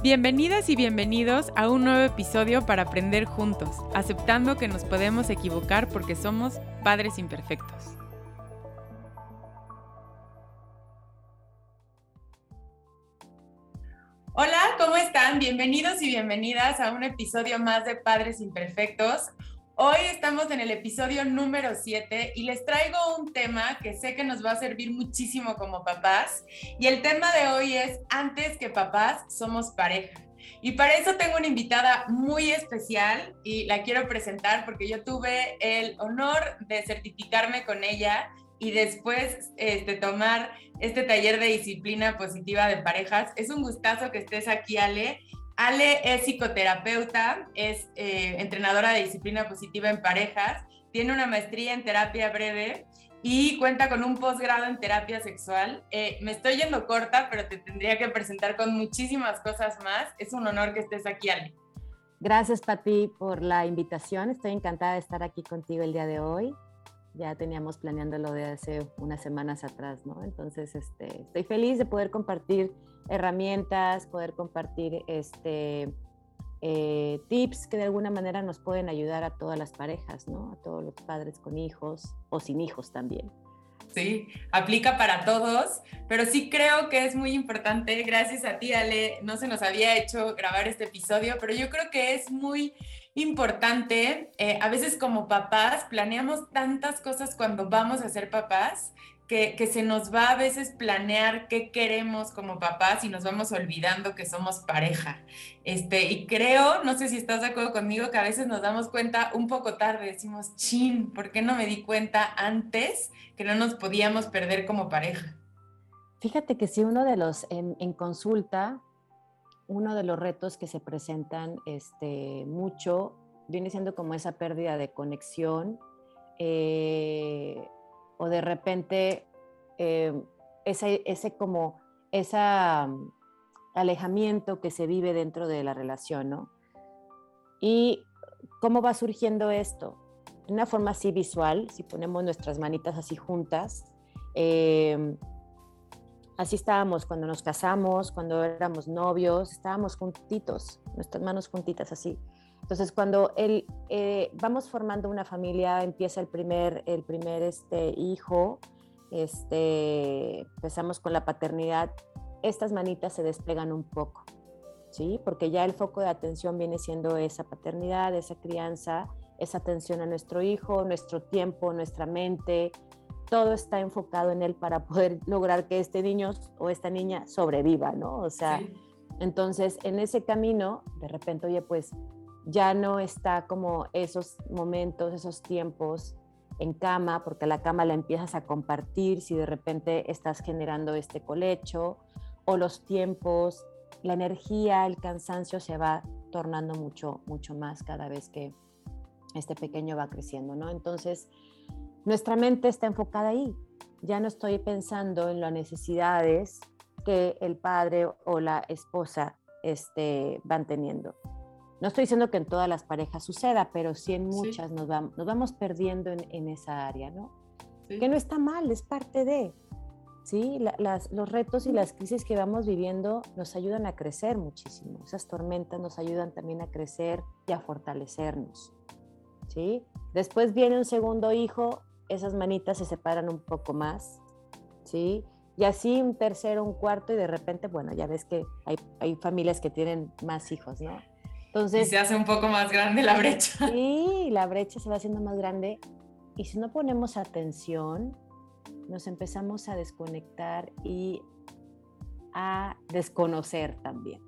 Bienvenidas y bienvenidos a un nuevo episodio para aprender juntos, aceptando que nos podemos equivocar porque somos padres imperfectos. Hola, ¿cómo están? Bienvenidos y bienvenidas a un episodio más de Padres Imperfectos. Hoy estamos en el episodio número 7 y les traigo un tema que sé que nos va a servir muchísimo como papás. Y el tema de hoy es, antes que papás, somos pareja. Y para eso tengo una invitada muy especial y la quiero presentar porque yo tuve el honor de certificarme con ella y después este, tomar este taller de disciplina positiva de parejas. Es un gustazo que estés aquí, Ale. Ale es psicoterapeuta, es eh, entrenadora de disciplina positiva en parejas, tiene una maestría en terapia breve y cuenta con un posgrado en terapia sexual. Eh, me estoy yendo corta, pero te tendría que presentar con muchísimas cosas más. Es un honor que estés aquí, Ale. Gracias, Pati, por la invitación. Estoy encantada de estar aquí contigo el día de hoy. Ya teníamos planeándolo de hace unas semanas atrás, ¿no? Entonces, este, estoy feliz de poder compartir herramientas, poder compartir este, eh, tips que de alguna manera nos pueden ayudar a todas las parejas, ¿no? A todos los padres con hijos o sin hijos también. Sí, aplica para todos, pero sí creo que es muy importante, gracias a ti Ale, no se nos había hecho grabar este episodio, pero yo creo que es muy importante, eh, a veces como papás planeamos tantas cosas cuando vamos a ser papás que, se nos va a veces planear qué queremos como papás y nos vamos olvidando que somos pareja. Este, y creo, no sé si estás de acuerdo conmigo, que a veces nos damos cuenta un poco tarde, decimos, chin, ¿por qué no me di cuenta antes que no nos podíamos perder como pareja? Fíjate que si uno de los, en, consulta, uno de los retos que se presentan este, mucho viene siendo como esa pérdida de conexión. Eh, o de repente eh, ese, ese, como esa mm, alejamiento que se vive dentro de la relación, ¿no? Y cómo va surgiendo esto. De una forma así visual, si ponemos nuestras manitas así juntas, em, así estábamos cuando nos casamos, cuando éramos novios, estábamos juntitos, nuestras manos juntitas así. Entonces, cuando el, eh, vamos formando una familia, empieza el primer, el primer este, hijo, este, empezamos con la paternidad, estas manitas se desplegan un poco, ¿sí? Porque ya el foco de atención viene siendo esa paternidad, esa crianza, esa atención a nuestro hijo, nuestro tiempo, nuestra mente, todo está enfocado en él para poder lograr que este niño o esta niña sobreviva, ¿no? O sea, entonces en ese camino, de repente, oye, pues ya no está como esos momentos, esos tiempos en cama, porque la cama la empiezas a compartir si de repente estás generando este colecho, o los tiempos, la energía, el cansancio se va tornando mucho, mucho más cada vez que este pequeño va creciendo, ¿no? Entonces, nuestra mente está enfocada ahí. Ya no estoy pensando en las necesidades que el padre o la esposa este, van teniendo. No estoy diciendo que en todas las parejas suceda, pero sí en muchas Nos, vamos, nos vamos perdiendo en, esa área, ¿no? Que no está mal, es parte de, ¿sí? las, los retos y las crisis que vamos viviendo nos ayudan a crecer muchísimo. Esas tormentas nos ayudan también a crecer y a fortalecernos, ¿sí? Después viene un segundo hijo, esas manitas se separan un poco más, ¿sí? Y así un tercero, un cuarto y de repente, bueno, ya ves que hay, hay familias que tienen más hijos, ¿no? Entonces, y se hace un poco más grande la brecha. Sí, la brecha se va haciendo más grande. Y si no ponemos atención, nos empezamos a desconectar y a desconocer también.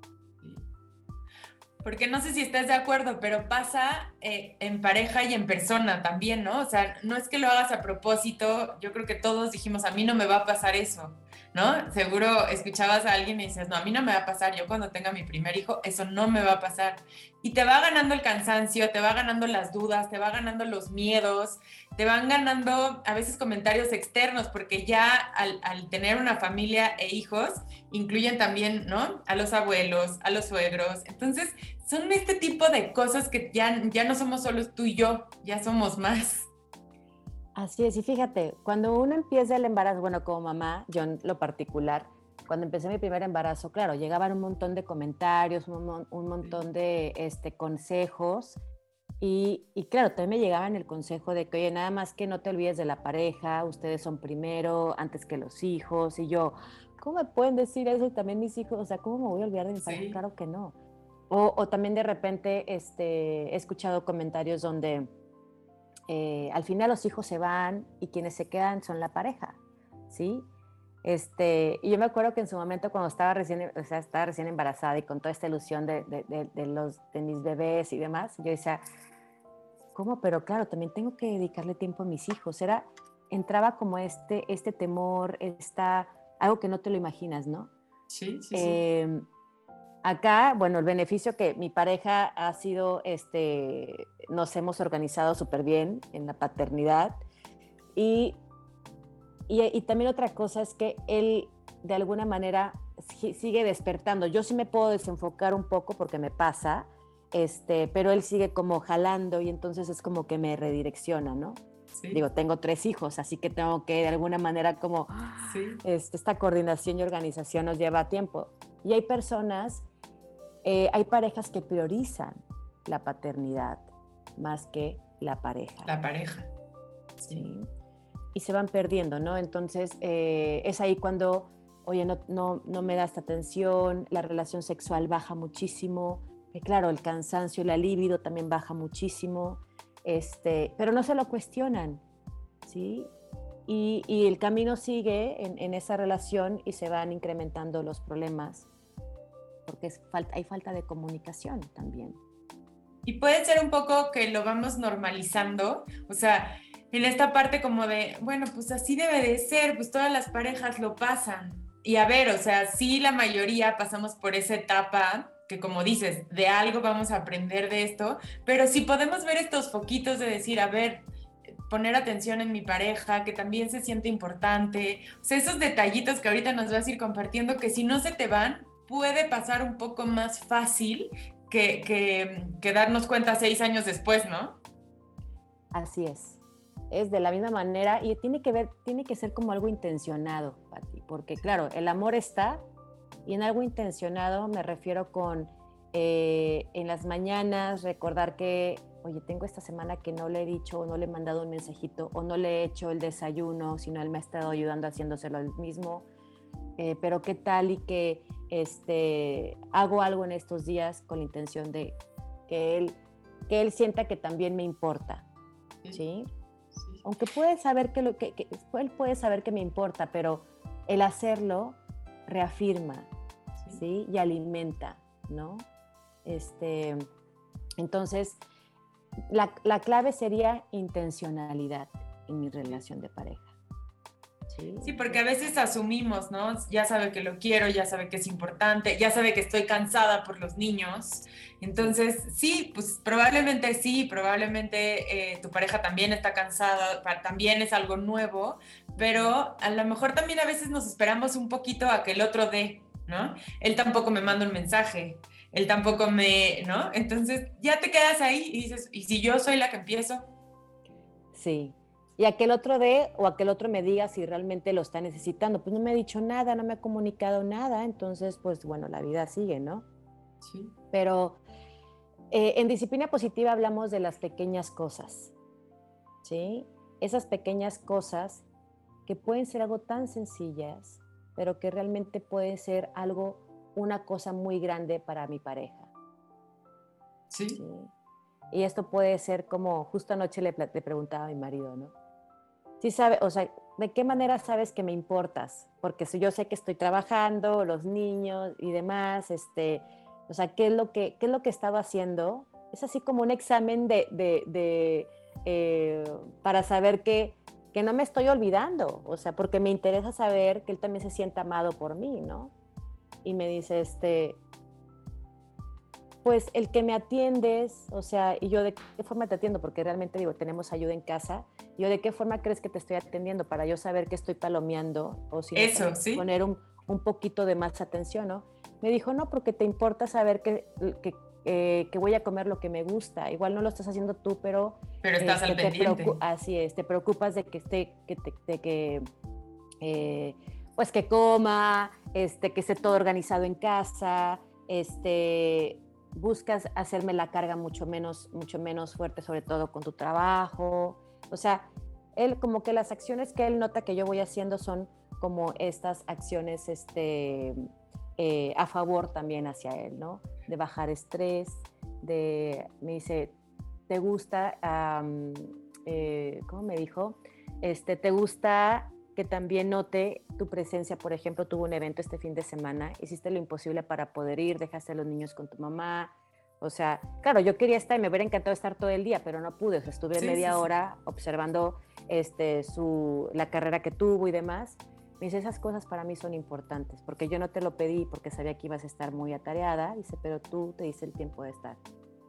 Porque no sé si estás de acuerdo, pero pasa eh, en pareja y en persona también, ¿no? O sea, no es que lo hagas a propósito, yo creo que todos dijimos, a mí no me va a pasar eso. ¿No? Seguro escuchabas a alguien y dices, no, a mí no me va a pasar, yo cuando tenga mi primer hijo, eso no me va a pasar. Y te va ganando el cansancio, te va ganando las dudas, te va ganando los miedos, te van ganando a veces comentarios externos, porque ya al, tener una familia e hijos, incluyen también, ¿no? A los abuelos, a los suegros. Entonces, son este tipo de cosas que ya, ya no somos solo tú y yo, ya somos más. Así es, y fíjate, cuando uno empieza el embarazo, bueno, como mamá, yo en lo particular, cuando empecé mi primer embarazo, claro, llegaban un montón de comentarios, un, un montón de este, consejos. Y, y, claro, también me llegaban el consejo de que, oye, nada más que no te olvides de la pareja, ustedes son primero, antes que los hijos. Y yo, ¿cómo me pueden decir eso? Y también mis hijos, o sea, ¿cómo me voy a olvidar de mi pareja? Claro que no. O, o, también de repente este, he escuchado comentarios donde eh, al final los hijos se van y quienes se quedan son la pareja, ¿sí? Este, y yo me acuerdo que en su momento cuando estaba recién, o sea, estaba recién embarazada y con toda esta ilusión de, de, de, los, de mis bebés y demás, yo decía, ¿cómo? Pero claro, también tengo que dedicarle tiempo a mis hijos. Era, entraba como este, este temor, esta, algo que no te lo imaginas, ¿no? Sí, sí, sí. Eh, acá, bueno, el beneficio que mi pareja ha sido, este, nos hemos organizado súper bien en la paternidad y y, también otra cosa es que él de alguna manera sigue despertando. Yo sí me puedo desenfocar un poco porque me pasa, este, pero él sigue como jalando y entonces es como que me redirecciona, ¿no? Digo, tengo tres hijos, así que tengo que de alguna manera como este, esta coordinación y organización nos lleva tiempo. Y hay personas, eh, hay parejas que priorizan la paternidad más que la pareja. La pareja. Sí y se van perdiendo, ¿no? Entonces eh, es ahí cuando, oye, no, no, no me da esta atención, la relación sexual baja muchísimo, y claro, el cansancio, la libido también baja muchísimo, este, pero no se lo cuestionan, ¿sí? Y, y el camino sigue en, en, esa relación y se van incrementando los problemas, porque hay falta de comunicación también. Y puede ser un poco que lo vamos normalizando, o sea, en esta parte como de, bueno, pues así debe de ser, pues todas las parejas lo pasan. Y a ver, o sea, sí la mayoría pasamos por esa etapa que como dices, de algo vamos a aprender de esto, pero si podemos ver estos foquitos de decir, a ver, poner atención en mi pareja, que también se siente importante, o sea, esos detallitos que ahorita nos vas a ir compartiendo, que si no se te van, puede pasar un poco más fácil que, que, que darnos cuenta seis años después, ¿no? Así es es de la misma manera y tiene que ver, tiene que ser como algo intencionado, porque claro, el amor está y en algo intencionado me refiero con eh, en las mañanas recordar que, oye, tengo esta semana que no le he dicho o no le he mandado un mensajito o no le he hecho el desayuno, sino él me ha estado ayudando haciéndoselo al mismo. Eh, pero qué tal y que este, hago algo en estos días con la intención de que él, que él sienta que también me importa, ¿sí? aunque puede saber que, lo, que, él puede saber que me importa, pero el hacerlo reafirma, ¿sí? Y alimenta, ¿no? Este, entonces, la, la clave sería intencionalidad en mi relación de pareja. Sí. porque a veces asumimos, ¿no? Ya sabe que lo quiero, ya sabe que es importante, ya sabe que estoy cansada por los niños. Entonces, sí, pues probablemente sí, probablemente eh, tu pareja también está cansada, también es algo nuevo, pero a lo mejor también a veces nos esperamos un poquito a que el otro dé, ¿no? Él tampoco me manda un mensaje, él tampoco me, ¿no? Entonces ya te quedas ahí y dices, ¿y si yo soy la que empiezo? Sí, y aquel otro de o aquel otro me diga si realmente lo está necesitando. Pues no me ha dicho nada, no me ha comunicado nada, entonces pues bueno, la vida sigue, ¿no? Sí. Pero eh, en disciplina positiva hablamos de las pequeñas cosas, ¿sí? Esas pequeñas cosas que pueden ser algo tan sencillas, pero que realmente pueden ser algo, una cosa muy grande para mi pareja. Sí. ¿sí? Y esto puede ser como, justo anoche le, le preguntaba a mi marido, ¿no? Sí sabe, o sea, ¿de qué manera sabes que me importas? Porque si yo sé que estoy trabajando, los niños y demás, este, o sea, ¿qué es lo que, qué es lo que he estado haciendo? Es así como un examen de, de, de eh, para saber que, que no me estoy olvidando, o sea, porque me interesa saber que él también se sienta amado por mí, ¿no? Y me dice, este, pues el que me atiendes, o sea, y yo de qué forma te atiendo, porque realmente digo, tenemos ayuda en casa, yo de qué forma crees que te estoy atendiendo para yo saber que estoy palomeando o si Eso, ¿sí? poner un, un, poquito de más atención, ¿no? Me dijo, no, porque te importa saber que, que, eh, que, voy a comer lo que me gusta. Igual no lo estás haciendo tú, pero... Pero estás al este, pendiente. Así es, te preocupas de que esté, que, te, de que... Eh, pues que coma, este, que esté todo organizado en casa, este, buscas hacerme la carga mucho menos, mucho menos fuerte, sobre todo con tu trabajo. O sea, él como que las acciones que él nota que yo voy haciendo son como estas acciones este, eh, a favor también hacia él, ¿no? De bajar estrés, de, me dice, ¿te gusta, eh, ¿cómo me dijo? Este, ¿Te gusta que también note tu presencia? Por ejemplo, tuvo un evento este fin de semana, hiciste lo imposible para poder ir, dejaste a los niños con tu mamá, o sea, claro, yo quería estar y me hubiera encantado estar todo el día, pero no pude. O sea, estuve media hora observando este, su, la carrera que tuvo y demás. Me dice, esas cosas para mí son importantes, porque yo no te lo pedí porque sabía que ibas a estar muy atareada. Dice, pero tú te diste el tiempo de estar.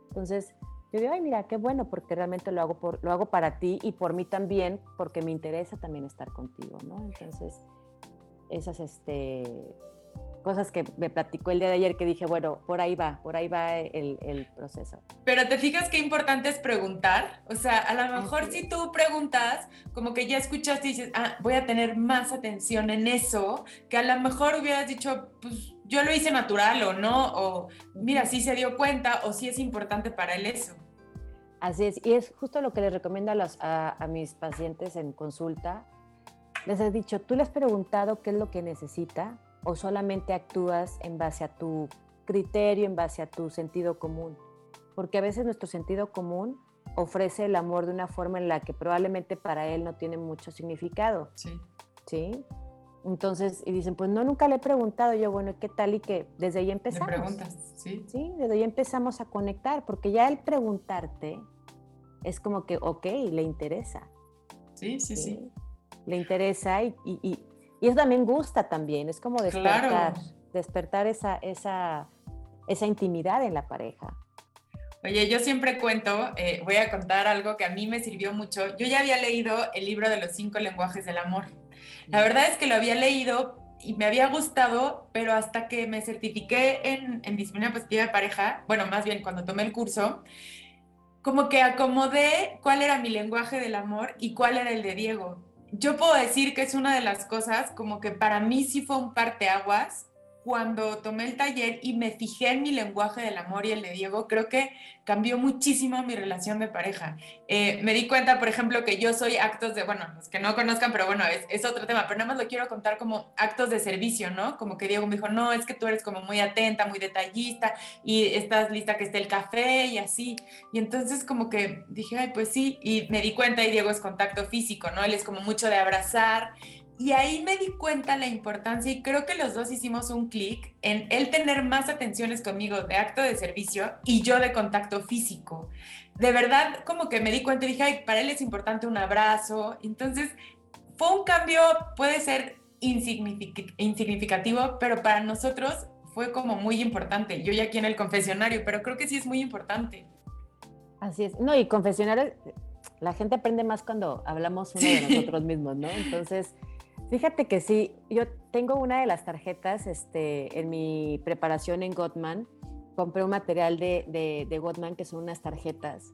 Entonces, yo digo, ay, mira, qué bueno, porque realmente lo hago, por, lo hago para ti y por mí también, porque me interesa también estar contigo, ¿no? Entonces, esas, este, cosas que me platicó el día de ayer que dije, bueno, por ahí va, por ahí va el, el proceso. Pero te fijas qué importante es preguntar, o sea, a lo mejor si tú preguntas, como que ya escuchaste y dices, ah, voy a tener más atención en eso, que a lo mejor hubieras dicho, pues yo lo hice natural o no, o mira, sí se dio cuenta o sí es importante para él eso. Así es, y es justo lo que les recomiendo a, los, a, a mis pacientes en consulta. Les he dicho, tú le has preguntado qué es lo que necesita, o solamente actúas en base a tu criterio, en base a tu sentido común. Porque a veces nuestro sentido común ofrece el amor de una forma en la que probablemente para él no tiene mucho significado. Sí. ¿Sí? Entonces, y dicen, pues no, nunca le he preguntado yo, bueno, ¿qué tal? Y que desde ahí empezamos. Le preguntas, sí. Sí, desde ahí empezamos a conectar, porque ya el preguntarte es como que, ok, le interesa. Sí, sí, sí. Le interesa y, y eso también gusta también, es como despertar, despertar esa, esa, esa intimidad en la pareja. Oye, yo siempre cuento, eh, voy a contar algo que a mí me sirvió mucho. Yo ya había leído el libro de los cinco lenguajes del amor. La verdad es que lo había leído y me había gustado, pero hasta que me certifiqué en, en disciplina positiva de pareja, bueno, más bien cuando tomé el curso, como que acomodé cuál era mi lenguaje del amor y cuál era el de Diego yo puedo decir que es una de las cosas como que para mí sí fue un parteaguas cuando tomé el taller y me fijé en mi lenguaje del amor y el de Diego, creo que cambió muchísimo mi relación de pareja. Eh, me di cuenta, por ejemplo, que yo soy actos de, bueno, los que no conozcan, pero bueno, es, es, otro tema, pero nada más lo quiero contar como actos de servicio, ¿no? Como que Diego me dijo, no, es que tú eres como muy atenta, muy detallista y estás lista que esté el café y así. Y entonces como que dije, ay, pues sí, y me di cuenta y Diego es contacto físico, ¿no? Él es como mucho de abrazar y ahí me di cuenta la importancia y creo que los dos hicimos un clic en él tener más atenciones conmigo de acto de servicio y yo de contacto físico. De verdad, como que me di cuenta y dije, ay, para él es importante un abrazo. Entonces, fue un cambio, puede ser insignificativo, pero para nosotros fue como muy importante. Yo ya aquí en el confesionario, pero creo que sí es muy importante. Así es. No, y confesionario, la gente aprende más cuando hablamos uno de nosotros mismos, ¿no? Entonces, Fíjate que sí, yo tengo una de las tarjetas este, en mi preparación en Gottman. Compré un material de, de, de Gottman que son unas tarjetas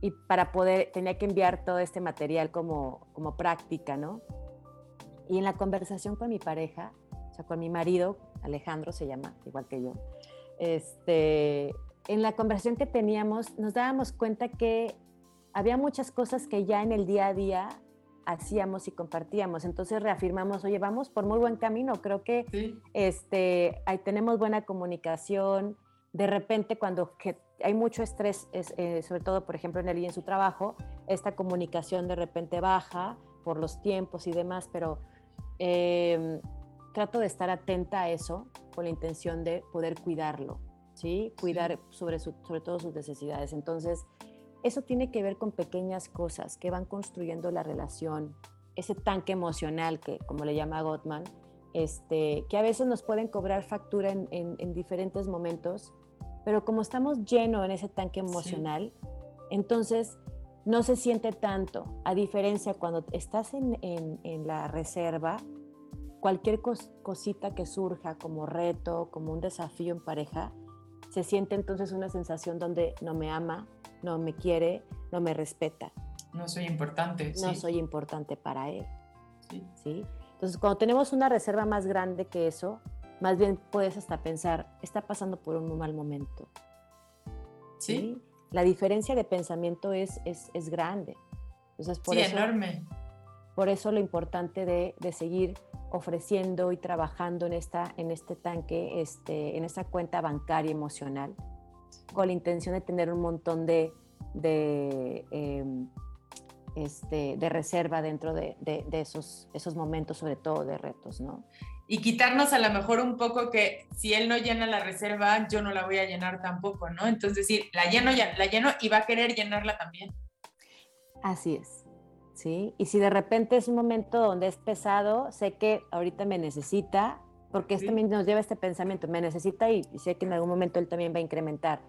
y para poder, tenía que enviar todo este material como, como práctica, ¿no? Y en la conversación con mi pareja, o sea, con mi marido, Alejandro se llama, igual que yo, este, en la conversación que teníamos nos dábamos cuenta que había muchas cosas que ya en el día a día hacíamos y compartíamos. Entonces reafirmamos, oye, vamos por muy buen camino, creo que este, ahí tenemos buena comunicación. De repente, cuando hay mucho estrés, eh, sobre todo, por ejemplo, en él y en su trabajo, esta comunicación de repente baja por los tiempos y demás, pero em, trato de estar atenta a eso con la intención de poder cuidarlo, ¿sí? Cuidar Sobre, sobre todo sus necesidades. Entonces, eso tiene que ver con pequeñas cosas que van construyendo la relación, ese tanque emocional que, como le llama Gottman, este, que a veces nos pueden cobrar factura en, diferentes momentos, pero como estamos llenos en ese tanque emocional, entonces no se siente tanto, a diferencia cuando estás en, la reserva, cualquier cosita que surja como reto, como un desafío en pareja, se siente entonces una sensación donde no me ama, no me quiere, no me respeta. No soy importante. No soy importante para él. Sí. Entonces, cuando tenemos una reserva más grande que eso, más bien puedes hasta pensar, está pasando por un mal momento. Sí. La diferencia de pensamiento es, es, es grande. Entonces, por sí, eso, enorme. Por eso lo importante de, de, seguir ofreciendo y trabajando en, esta, en este tanque, este, en esta cuenta bancaria emocional, con la intención de tener un montón de, de, eh, este, de reserva dentro de, de, de, esos, esos momentos, sobre todo de retos, ¿no? Y quitarnos a lo mejor un poco que si él no llena la reserva, yo no la voy a llenar tampoco, ¿no? Entonces decir, la lleno, ya, la lleno y va a querer llenarla también. Así es. ¿Sí? Y si de repente es un momento donde es pesado, sé que ahorita me necesita, porque sí. también nos lleva este pensamiento, me necesita y, y, sé que en algún momento él también va a incrementar.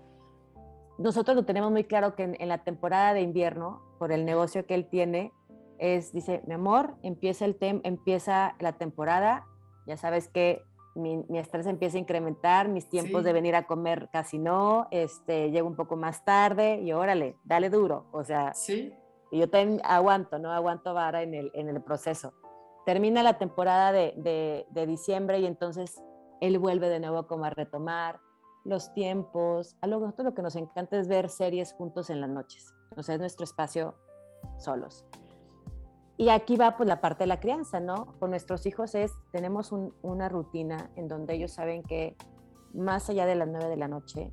Nosotros lo tenemos muy claro que en, en, la temporada de invierno, por el negocio que él tiene, es, dice, mi amor, empieza, el tem empieza la temporada, ya sabes que mi, mi, estrés empieza a incrementar, mis tiempos sí. de venir a comer casi no, este, llego un poco más tarde y órale, dale duro, o sea, sí. Y yo también aguanto, ¿no? Aguanto vara en el, en el proceso. Termina la temporada de, de, de diciembre y entonces él vuelve de nuevo como a retomar los tiempos. A nosotros lo que nos encanta es ver series juntos en las noches. O sea, es nuestro espacio solos. Y aquí va pues la parte de la crianza, ¿no? Con nuestros hijos es, tenemos un, una rutina en donde ellos saben que más allá de las nueve de la noche,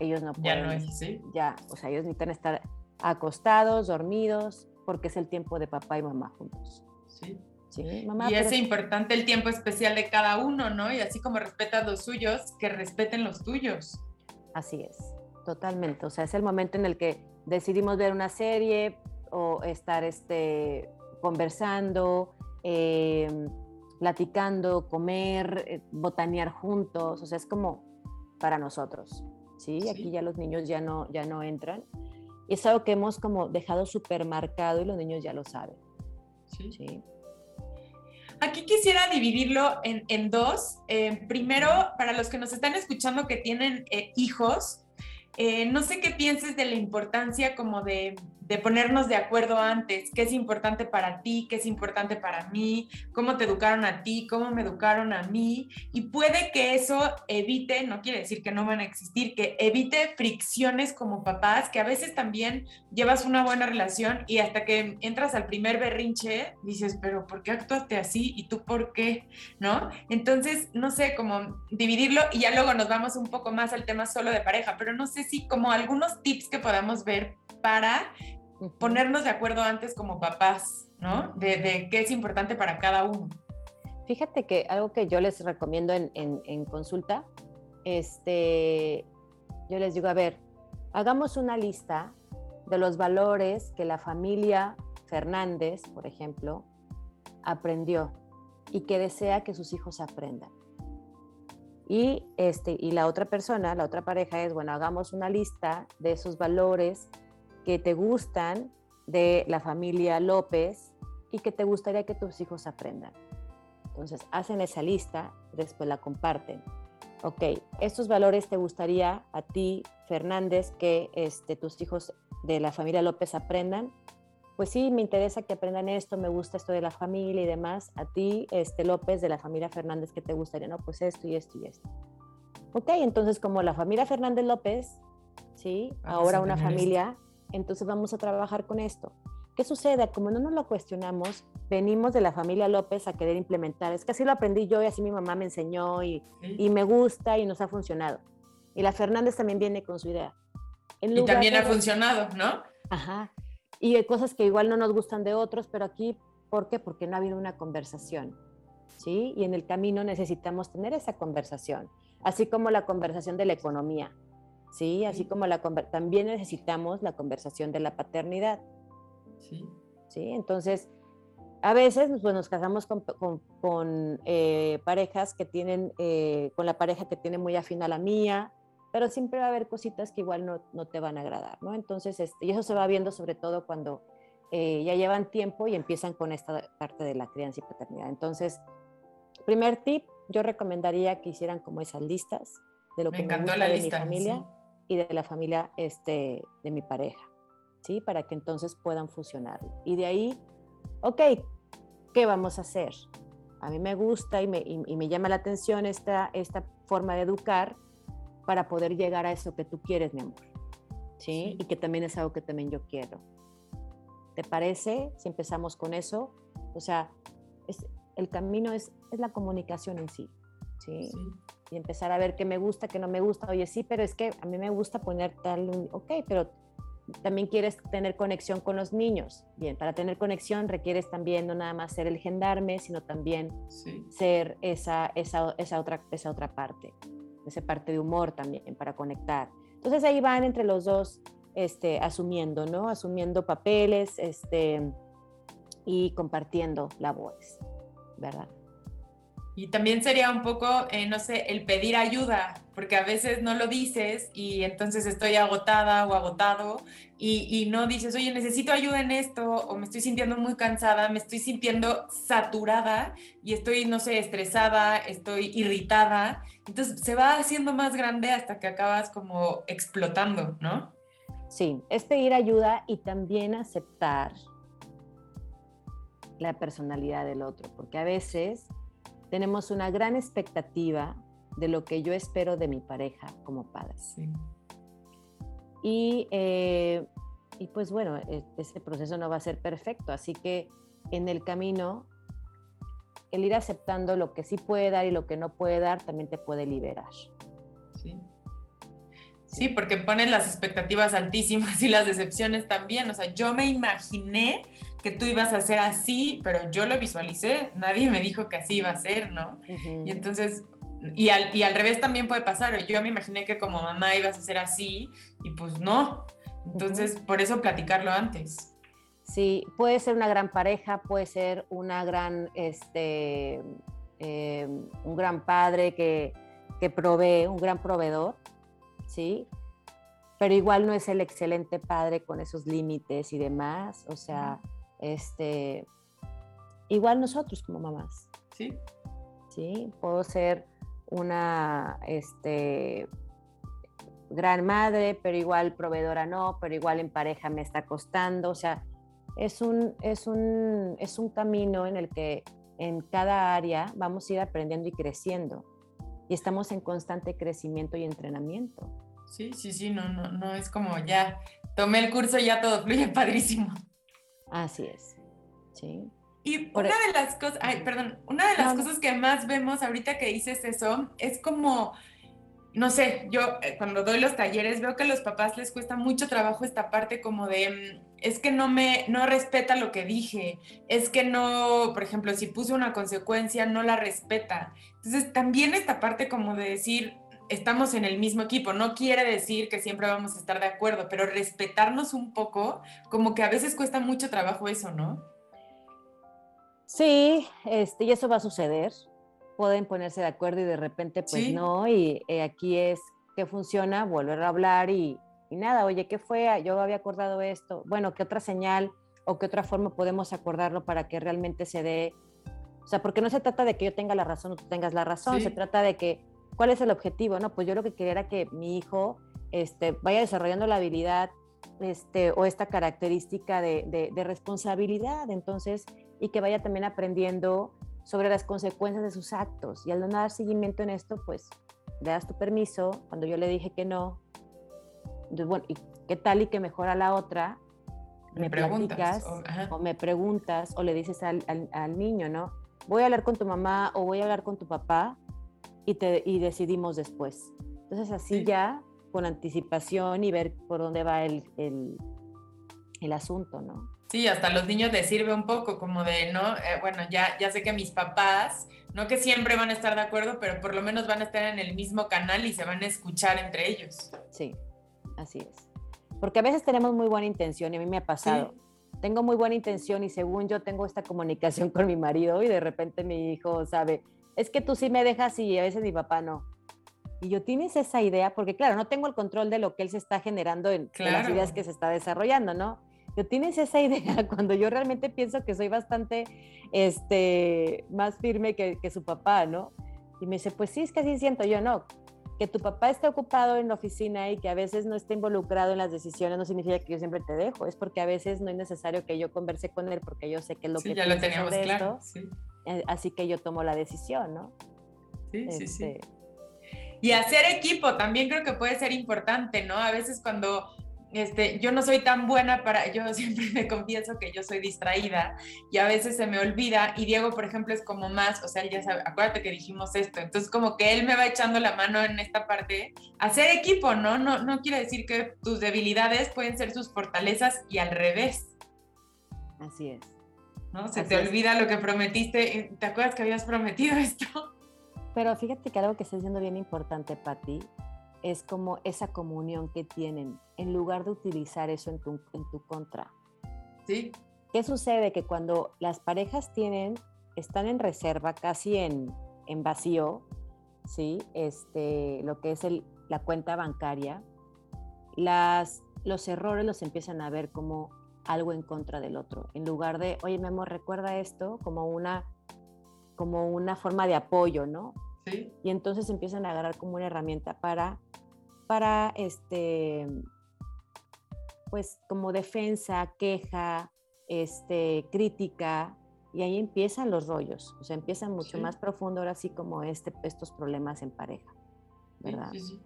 ellos no pueden. Ya no es así. Ya, o sea, ellos necesitan estar acostados, dormidos, porque es el tiempo de papá y mamá juntos. Sí. Sí, mamá, y es importante el tiempo especial de cada uno, ¿no? Y así como respetas los suyos, que respeten los tuyos. Así es, totalmente. O sea, es el momento en el que decidimos ver una serie o estar este, conversando, eh, platicando, comer, eh, botanear juntos. O sea, es como para nosotros. ¿sí? ¿sí? Aquí ya los niños ya no, ya no entran. Y es algo que hemos como dejado súper marcado y los niños ya lo saben. Sí. ¿sí? Aquí quisiera dividirlo en, en dos. Eh, primero, para los que nos están escuchando que tienen eh, hijos, eh, no sé qué pienses de la importancia como de, de, ponernos de acuerdo antes, qué es importante para ti, qué es importante para mí, cómo te educaron a ti, cómo me educaron a mí, y puede que eso evite, no quiere decir que no van a existir, que evite fricciones como papás, que a veces también llevas una buena relación y hasta que entras al primer berrinche, dices, pero ¿por qué actuaste así? ¿Y tú por qué? ¿No? Entonces, no sé, cómo dividirlo y ya luego nos vamos un poco más al tema solo de pareja, pero no sé si como algunos tips que podamos ver para ponernos de acuerdo antes como papás, ¿no? De, de, qué es importante para cada uno. Fíjate que algo que yo les recomiendo en, en, en, consulta, este, yo les digo, a ver, hagamos una lista de los valores que la familia Fernández, por ejemplo, aprendió y que desea que sus hijos aprendan. Y, este, y la otra persona, la otra pareja es, bueno, hagamos una lista de esos valores que te gustan de la familia López y que te gustaría que tus hijos aprendan. Entonces, hacen esa lista, después la comparten. Ok, estos valores te gustaría a ti, Fernández, que este, tus hijos de la familia López aprendan. Pues sí, me interesa que aprendan esto, me gusta esto de la familia y demás. A ti, este, López, de la familia Fernández, ¿qué te gustaría? No, pues esto y esto y esto. Ok, entonces como la familia Fernández López, ¿sí? Ahora una familia entonces vamos a trabajar con esto. ¿Qué sucede? Como no nos lo cuestionamos, venimos de la familia López a querer implementar. Es que así lo aprendí yo y así mi mamá me enseñó y, sí. y me gusta y nos ha funcionado. Y la Fernández también viene con su idea. y también de... ha funcionado, ¿no? Ajá. Y hay cosas que igual no nos gustan de otros, pero aquí, ¿por qué? Porque no ha habido una conversación. ¿Sí? Y en el camino necesitamos tener esa conversación, así como la conversación de la economía. ¿Sí? Así como la también necesitamos la conversación de la paternidad. Sí. ¿Sí? Entonces, a veces pues, nos casamos con, con, con eh, parejas que tienen, eh, con la pareja que tiene muy afín a la mía, pero siempre va a haber cositas que igual no, no te van a agradar, ¿no? Entonces, este, y eso se va viendo sobre todo cuando eh, ya llevan tiempo y empiezan con esta parte de la crianza y paternidad. Entonces, primer tip, yo recomendaría que hicieran como esas listas de lo me que me gusta la de lista, mi familia. sí y de la familia este, de mi pareja, ¿sí? Para que entonces puedan fusionar. Y de ahí, ok, ¿qué vamos a hacer? a mí me gusta y me, y, me llama la atención esta, esta forma de educar para poder llegar a eso que tú quieres, mi amor. ¿Sí? Y que también es algo que también yo quiero. ¿Te parece si empezamos con eso? O sea, es, el camino es, es la comunicación en sí. ¿Sí? Y empezar a ver qué me gusta, qué no me gusta. Oye, sí, pero es que a mí me gusta poner tal, ok, pero también quieres tener conexión con los niños. Bien, para tener conexión requieres también no nada más ser el gendarme, sino también ser esa, esa, esa, otra, esa otra parte, esa parte de humor también para conectar. Entonces ahí van entre los dos este, asumiendo, ¿no? Asumiendo papeles este, y compartiendo labores, ¿verdad? Y también sería un poco, eh, no sé, el pedir ayuda, porque a veces no lo dices y entonces estoy agotada o agotado y, no dices, oye, necesito ayuda en esto o me estoy sintiendo muy cansada, me estoy sintiendo saturada y estoy, no sé, estresada, estoy irritada. Entonces se va haciendo más grande hasta que acabas como explotando, ¿no? Sí, es pedir ayuda y también aceptar la personalidad del otro, porque a veces tenemos una gran expectativa de lo que yo espero de mi pareja como padre. Y, eh, y pues bueno, e, ese proceso no va a ser perfecto, así que en el camino, el ir aceptando lo que sí puede dar y lo que no puede dar también te puede liberar. Sí. Sí, porque pones las expectativas altísimas y las decepciones también. O sea, yo me imaginé que tú ibas a ser así, pero yo lo visualicé, nadie me dijo que así iba a ser, ¿no? Y entonces, y al, y al revés también puede pasar, yo me imaginé que como mamá ibas a ser así y pues no. Entonces, por eso platicarlo antes. Sí, puede ser una gran pareja, puede ser una gran, este, em, un gran padre que, que provee, un gran proveedor, ¿sí? Pero igual no es el excelente padre con esos límites y demás, o sea, este, igual nosotros como mamás. Sí. Sí, puedo ser una este, gran madre, pero igual proveedora no, pero igual en pareja me está costando. O sea, es un, es un, es un camino en el que en cada área vamos a ir aprendiendo y creciendo. Y estamos en constante crecimiento y entrenamiento. Sí, sí, sí, no, no, no es como ya tomé el curso y ya todo fluye padrísimo. Así es. Sí. Y una e de las cosas, ay, perdón, una de las cosas que más vemos ahorita que dices eso es como, no sé, yo eh, cuando doy los talleres veo que a los papás les cuesta mucho trabajo esta parte como de, mm, es que no me, no respeta lo que dije, es que no, por ejemplo, si puse una consecuencia, no la respeta. Entonces también esta parte como de decir, estamos en el mismo equipo. No quiere decir que siempre vamos a estar de acuerdo, pero respetarnos un poco, como que a veces cuesta mucho trabajo eso, ¿no? Sí, este, y eso va a suceder. Pueden ponerse de acuerdo y de repente, pues no, y eh, aquí es que funciona, volver a hablar y, y nada, oye, ¿qué fue? Yo había acordado esto. Bueno, ¿qué otra señal o qué otra forma podemos acordarlo para que realmente se dé? O sea, porque no se trata de que yo tenga la razón o tú tengas la razón, se trata de que ¿Cuál es el objetivo? No, pues yo lo que quería era que mi hijo este, vaya desarrollando la habilidad este, o esta característica de, responsabilidad, entonces, y que vaya también aprendiendo sobre las consecuencias de sus actos. Y al no dar seguimiento en esto, pues le das tu permiso, cuando yo le dije que no, entonces, bueno, ¿y qué tal y que mejora la otra? Me, preguntas o, me preguntas o le dices al, al niño, ¿no? Voy a hablar con tu mamá o voy a hablar con tu papá y, te, y decidimos después. Entonces así ya con anticipación y ver por dónde va el, el, el, asunto, ¿no? Sí, hasta los niños les sirve un poco como de, ¿no? Eh, bueno, ya, ya sé que mis papás, no que siempre van a estar de acuerdo, pero por lo menos van a estar en el mismo canal y se van a escuchar entre ellos. Sí, así es. Porque a veces tenemos muy buena intención y a mí me ha pasado. Tengo muy buena intención y según yo tengo esta comunicación con mi marido y de repente mi hijo sabe, es que tú sí me dejas y a veces mi papá no. Y yo tienes esa idea, porque claro, no tengo el control de lo que él se está generando en, las ideas que se está desarrollando, ¿no? Yo tienes esa idea cuando yo realmente pienso que soy bastante este, más firme que, que su papá, ¿no? Y me dice, pues sí, es que así siento yo, no. Que tu papá esté ocupado en la oficina y que a veces no esté involucrado en las decisiones no significa que yo siempre te dejo, es porque a veces no es necesario que yo converse con él porque yo sé que es lo sí, que ya lo teníamos claro. Sí así que yo tomo la decisión, ¿no? Sí, sí, sí. Este y hacer equipo también creo que puede ser importante, ¿no? A veces cuando este, yo no soy tan buena para, yo siempre me confieso que yo soy distraída y a veces se me olvida y Diego, por ejemplo, es como más, o sea, ya sabe, acuérdate que dijimos esto, entonces como que él me va echando la mano en esta parte, hacer equipo, ¿no? No, no quiere decir que tus debilidades pueden ser sus fortalezas y al revés. Así es. ¿No? Se te olvida lo que prometiste, ¿te acuerdas que habías prometido esto? Pero fíjate que algo que está diciendo bien importante, Patti, es como esa comunión que tienen, en lugar de utilizar eso en tu, en tu contra. Sí. ¿Qué sucede? Que cuando las parejas tienen, están en reserva, casi en, en vacío, ¿sí? Este, lo que es el, la cuenta bancaria, las, los errores los empiezan a ver como algo en contra del otro, en lugar de, oye, mi amor, recuerda esto como una, como una forma de apoyo, ¿no? Sí. Y entonces empiezan a agarrar como una herramienta para para este, pues como defensa, queja, este, crítica, y ahí empiezan los rollos, o sea, empiezan mucho más profundo ahora sí como este, estos problemas en pareja, ¿verdad? Sí, sí,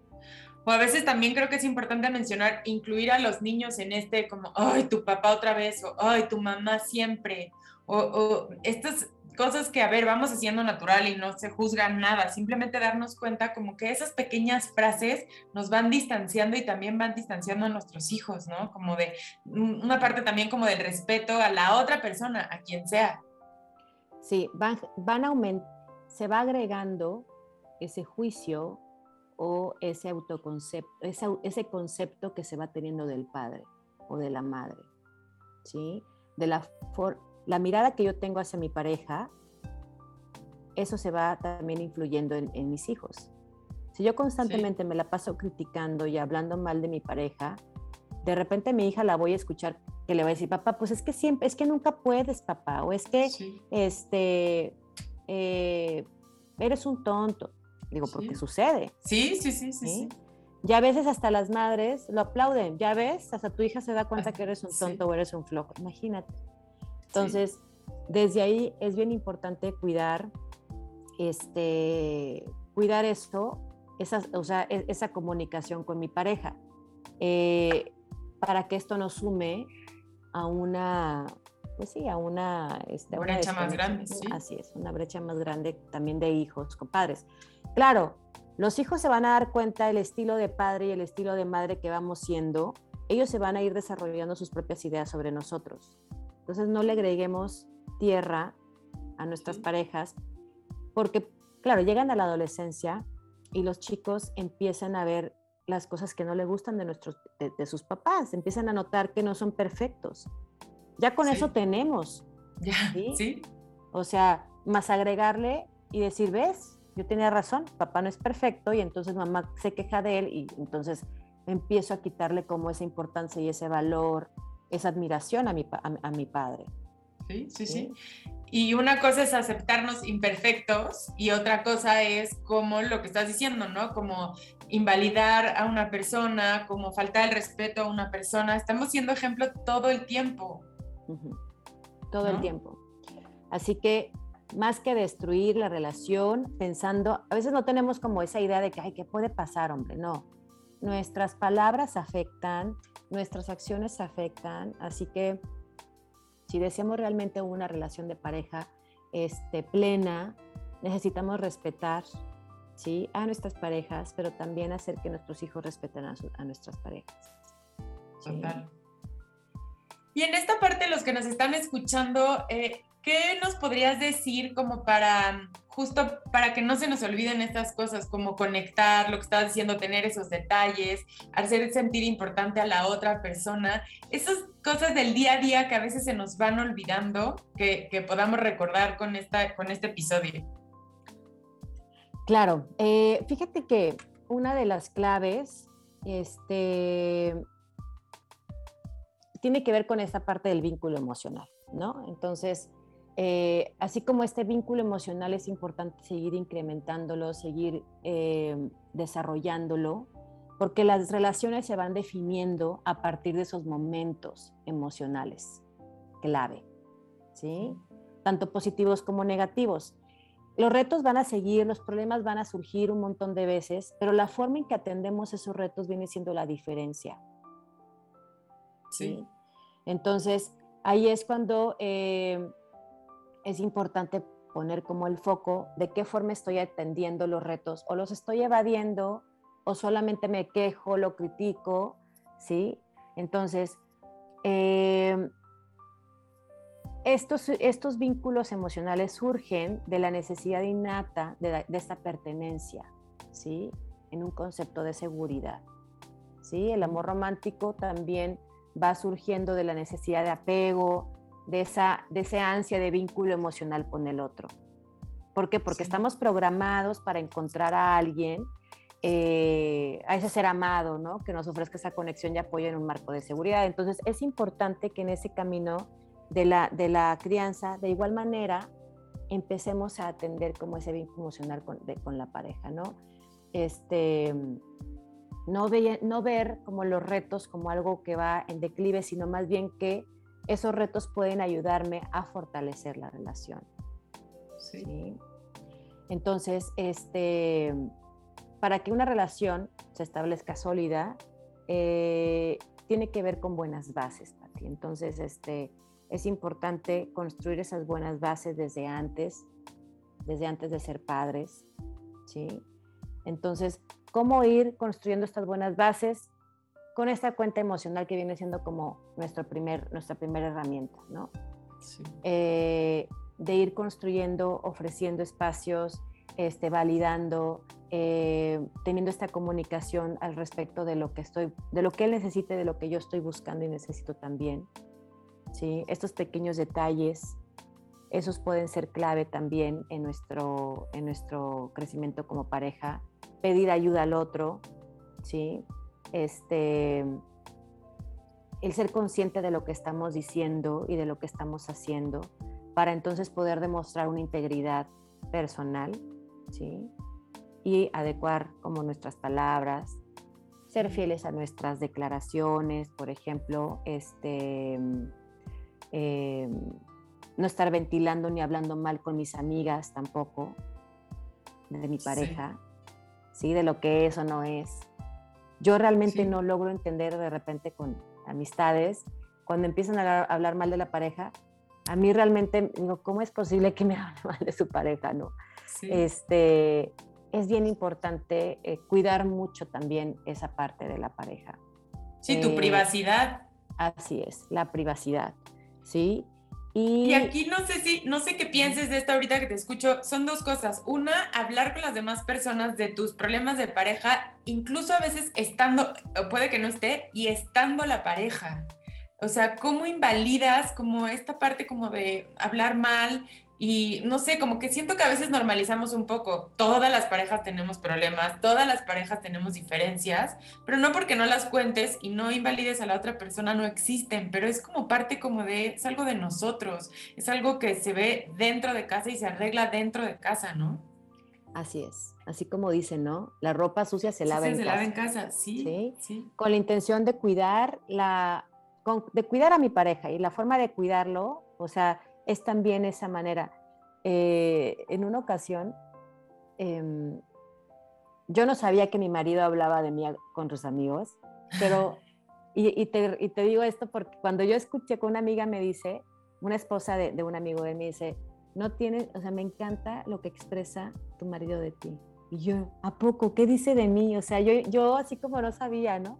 o a veces también creo que es importante mencionar, incluir a los niños en este como, ay, tu papá otra vez, o ay, tu mamá siempre, o, estas cosas que, a ver, vamos haciendo natural y no se juzga nada, simplemente darnos cuenta como que esas pequeñas frases nos van distanciando y también van distanciando a nuestros hijos, ¿no? Como de una parte también como del respeto a la otra persona, a quien sea. Sí, van, van aumentando, se va agregando ese juicio o ese autoconcepto, ese, ese concepto que se va teniendo del padre o de la madre, ¿sí? De la forma la mirada que yo tengo hacia mi pareja, eso se va también influyendo en, mis hijos. Si yo constantemente me la paso criticando y hablando mal de mi pareja, de repente mi hija la voy a escuchar que le va a decir, papá, pues es que siempre, es que nunca puedes, papá, o es que, este, eh, eres un tonto. Digo, porque sucede. Sí, sí, sí, sí, sí. Ya a veces hasta las madres lo aplauden, ya ves, hasta tu hija se da cuenta que eres un tonto o eres un flojo, imagínate. Entonces, desde ahí es bien importante cuidar, este, cuidar esto, esa, o sea, e, esa comunicación con mi pareja, eh, para que esto nos sume a una, pues sí, a una, este, brecha más grande. Así es, una brecha más grande también de hijos con padres. Claro, los hijos se van a dar cuenta del estilo de padre y el estilo de madre que vamos siendo. Ellos se van a ir desarrollando sus propias ideas sobre nosotros. Entonces no le agreguemos tierra a nuestras parejas porque, claro, llegan a la adolescencia y los chicos empiezan a ver las cosas que no le gustan de, nuestros, de, sus papás, empiezan a notar que no son perfectos. Ya con eso tenemos. Ya, ¿sí? O sea, más agregarle y decir, ves, yo tenía razón, papá no es perfecto y entonces mamá se queja de él y entonces empiezo a quitarle como esa importancia y ese valor esa admiración a mi, a, mi padre. Sí, sí, sí, Y una cosa es aceptarnos imperfectos y otra cosa es como lo que estás diciendo, ¿no? Como invalidar a una persona, como faltar el respeto a una persona. Estamos siendo ejemplo todo el tiempo. Todo el tiempo. Así que más que destruir la relación pensando, a veces no tenemos como esa idea de que, ay, ¿qué puede pasar, hombre? No. Nuestras palabras afectan, nuestras acciones afectan, así que si deseamos realmente una relación de pareja este, plena, necesitamos respetar ¿sí? a nuestras parejas, pero también hacer que nuestros hijos respeten a, nuestras parejas. Total. Y en esta parte, los que nos están escuchando, eh, ¿qué nos podrías decir como para justo para que no se nos olviden estas cosas, como conectar, lo que estabas diciendo, tener esos detalles, hacer sentir importante a la otra persona, esas cosas del día a día que a veces se nos van olvidando, que, podamos recordar con, esta, con este episodio. Claro, eh, fíjate que una de las claves este, tiene que ver con esta parte del vínculo emocional, ¿no? Entonces, eh, así como este vínculo emocional es importante seguir incrementándolo, seguir eh, desarrollándolo, porque las relaciones se van definiendo a partir de esos momentos emocionales clave, ¿sí? tanto positivos como negativos. Los retos van a seguir, los problemas van a surgir un montón de veces, pero la forma en que atendemos esos retos viene siendo la diferencia. Sí. Entonces, ahí es cuando eh, es importante poner como el foco de qué forma estoy atendiendo los retos o los estoy evadiendo o solamente me quejo, lo critico, ¿sí? Entonces, eh, estos, estos vínculos emocionales surgen de la necesidad innata de, esta pertenencia, ¿sí? En un concepto de seguridad, ¿sí? El amor romántico también va surgiendo de la necesidad de apego, de esa, de ese ansia de vínculo emocional con el otro. ¿Por qué? Porque estamos programados para encontrar a alguien, eh, a ese ser amado, ¿no? Que nos ofrezca esa conexión y apoyo en un marco de seguridad. Entonces es importante que en ese camino de la, de la crianza, de igual manera, empecemos a atender como ese vínculo emocional con, con la pareja, ¿no? Este, no, no ver como los retos como algo que va en declive, sino más bien que esos retos pueden ayudarme a fortalecer la relación. Sí. Entonces, este, para que una relación se establezca sólida, eh, tiene que ver con buenas bases, Pati. Entonces, este, es importante construir esas buenas bases desde antes, desde antes de ser padres, ¿sí? Entonces, ¿cómo ir construyendo estas buenas bases? Con esta cuenta emocional que viene siendo como nuestro primer, nuestra primera herramienta, ¿no? Sí. Eh, de ir construyendo, ofreciendo espacios, este, validando, eh, teniendo esta comunicación al respecto de lo que estoy, de lo que él necesite, de lo que yo estoy buscando y necesito también. ¿sí? Estos pequeños detalles, esos pueden ser clave también en nuestro, en nuestro crecimiento como pareja. Pedir ayuda al otro, ¿sí? Este, el ser consciente de lo que estamos diciendo y de lo que estamos haciendo para entonces poder demostrar una integridad personal, ¿sí? Y adecuar como nuestras palabras, ser fieles a nuestras declaraciones, por ejemplo, este, eh, no estar ventilando ni hablando mal con mis amigas tampoco, de mi pareja, sí. De lo que es o no es. Yo realmente no logro entender de repente con amistades, cuando empiezan a hablar mal de la pareja, a mí realmente digo, ¿cómo es posible que me hable mal de su pareja? No. Este, es bien importante eh, cuidar mucho también esa parte de la pareja. Sí, tu eh, privacidad. Así es, la privacidad. ¿sí? Y... aquí no sé si, no sé qué pienses de esto ahorita que te escucho, son dos cosas. Una, hablar con las demás personas de tus problemas de pareja, incluso a veces estando, puede que no esté, y estando la pareja. O sea, ¿cómo invalidas como esta parte como de hablar mal, y no sé, como que siento que a veces normalizamos un poco. Todas las parejas tenemos problemas, todas las parejas tenemos diferencias, pero no porque no las cuentes y no invalides a la otra persona, no existen, pero es como parte como de, es algo de nosotros, es algo que se ve dentro de casa y se arregla dentro de casa, ¿no? Así es, así como dicen, ¿no? La ropa sucia se lava en casa. Se lava en casa, sí, sí. Con la intención de cuidar la, de cuidar a mi pareja y la forma de cuidarlo, o sea, es también esa manera. Eh, en una ocasión, em, yo no sabía que mi marido hablaba de mí con sus amigos, pero, y, te, digo esto porque cuando yo escuché que una amiga me dice, una esposa de, un amigo de mí dice, no tiene, o sea, me encanta lo que expresa tu marido de ti. Y yo, ¿a poco? ¿Qué dice de mí? O sea, yo, yo así como no sabía, ¿no?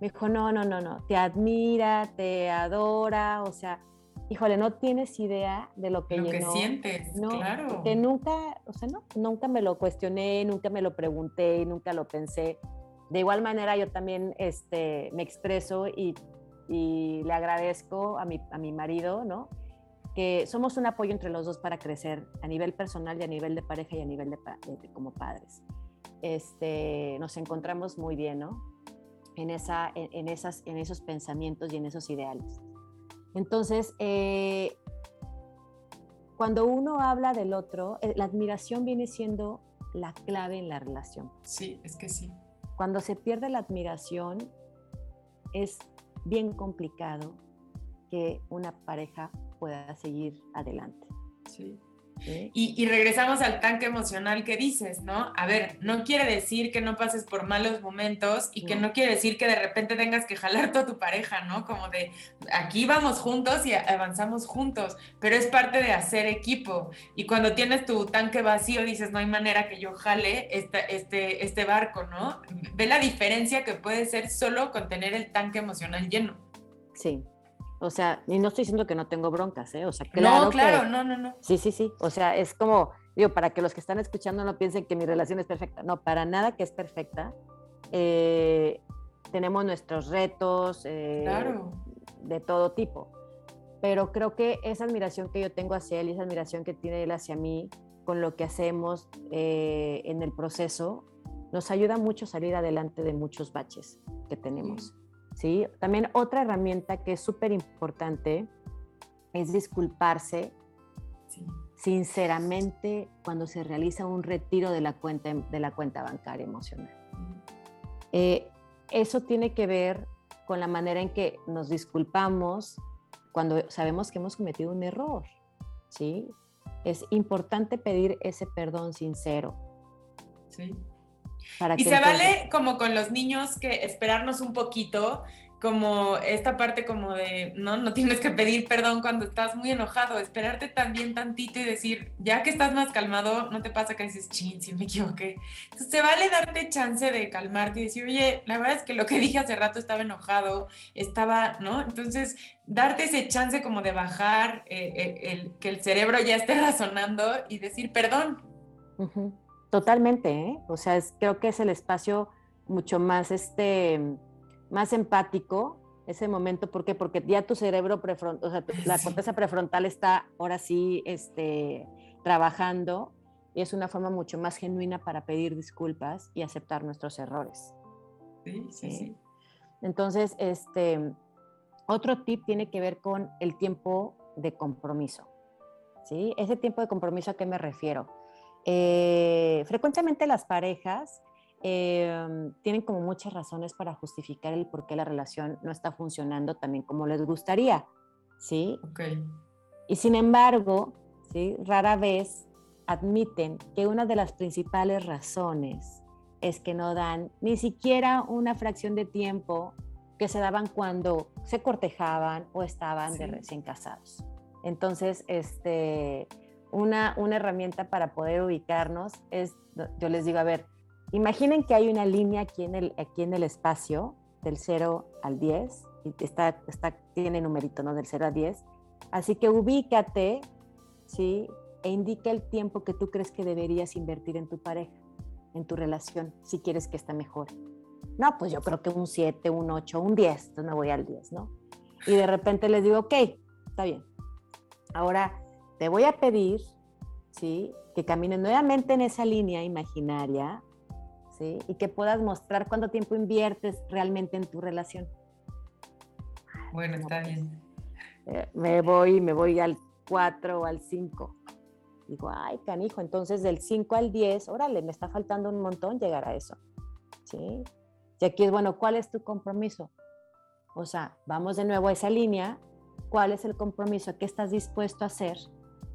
Me dijo, no, no, no, no, te admira, te adora, o sea, híjole, no tienes idea de lo que lo que sientes, no, claro. Que nunca, o sea, no, nunca me lo cuestioné, nunca me lo pregunté, nunca lo pensé. De igual manera, yo también este, me expreso y, y le agradezco a mi, a mi marido, ¿no? Que somos un apoyo entre los dos para crecer a nivel personal y a nivel de pareja y a nivel de, como padres. Este, nos encontramos muy bien, ¿no? En, esa, en, esas, en esos pensamientos y en esos ideales. Entonces, eh, cuando uno habla del otro, eh, la admiración viene siendo la clave en la relación. Sí, es que sí. Cuando se pierde la admiración, es bien complicado que una pareja pueda seguir adelante. Sí. Y, regresamos al tanque emocional que dices, ¿no? A ver, no quiere decir que no pases por malos momentos y que no quiere decir que de repente tengas que jalar toda tu pareja, ¿no? Como de aquí vamos juntos y avanzamos juntos, pero es parte de hacer equipo. Y cuando tienes tu tanque vacío, dices, no hay manera que yo jale este, este, este barco, ¿no? Ve la diferencia que puede ser solo con tener el tanque emocional lleno. Sí, o sea, y no estoy diciendo que no tengo broncas, ¿eh? O sea, claro. No, claro, no, no, no. Sí, sí, sí. O sea, es como, digo, para que los que están escuchando no piensen que mi relación es perfecta. No, para nada que es perfecta. Eh, tenemos nuestros retos eh, de todo tipo. Pero creo que esa admiración que yo tengo hacia él y esa admiración que tiene él hacia mí con lo que hacemos eh, en el proceso, nos ayuda mucho a salir adelante de muchos baches que tenemos. ¿Sí? También otra herramienta que es súper importante es disculparse sinceramente cuando se realiza un retiro de la cuenta, de la cuenta bancaria emocional. Eh, eso tiene que ver con la manera en que nos disculpamos cuando sabemos que hemos cometido un error, ¿sí? Es importante pedir ese perdón sincero. Sí y se vale como con los niños que esperarnos un poquito, como esta parte como de, no, no tienes que pedir perdón cuando estás muy enojado, esperarte también tantito y decir, ya que estás más calmado, no te pasa que dices, chin, si me equivoqué. Entonces, se vale darte chance de calmarte y decir, oye, la verdad es que lo que dije hace rato estaba enojado, estaba, ¿no? Entonces, darte ese chance como de bajar, eh, eh, el, que el cerebro ya esté razonando y decir, perdón. Totalmente, ¿eh? o sea, es, creo que es el espacio mucho más, este, más empático, ese momento, ¿por qué? Porque ya tu cerebro prefrontal, o sea, la corteza prefrontal está ahora sí este, trabajando y es una forma mucho más genuina para pedir disculpas y aceptar nuestros errores. Sí, sí, sí. Entonces, este, otro tip tiene que ver con el tiempo de compromiso. ¿sí? Ese tiempo de compromiso, ¿a qué me refiero? Eh, frecuentemente las parejas em, tienen como muchas razones para justificar el por qué la relación no está funcionando también como les gustaría, ¿sí? Y sin embargo, ¿sí? Rara vez admiten que una de las principales razones es que no dan ni siquiera una fracción de tiempo que se daban cuando se cortejaban o estaban de recién casados. Entonces, este, una, herramienta para poder ubicarnos es, yo les digo, a ver, imaginen que hay una línea aquí en el, aquí en el espacio del 0 al 10, y está, está, tiene numerito, ¿no? Del 0 al 10. Así que ubícate, ¿sí? E indica el tiempo que tú crees que deberías invertir en tu pareja, en tu relación, si quieres que esté mejor. No, pues yo creo que un 7, un 8, un 10, entonces me voy al 10, ¿no? Y de repente les digo, ok, está bien. Ahora, te voy a pedir, ¿sí? Que camines nuevamente en esa línea imaginaria, ¿sí? Y que puedas mostrar cuánto tiempo inviertes realmente en tu relación. Bueno, está bien. Eh, me voy, me voy al 4 o al 5. Digo, ay, canijo, entonces del 5 al 10, órale, me está faltando un montón llegar a eso. ¿Sí? Y aquí es, bueno, ¿cuál es tu compromiso? O sea, vamos de nuevo a esa línea. ¿Cuál es el compromiso? ¿Qué estás dispuesto a hacer?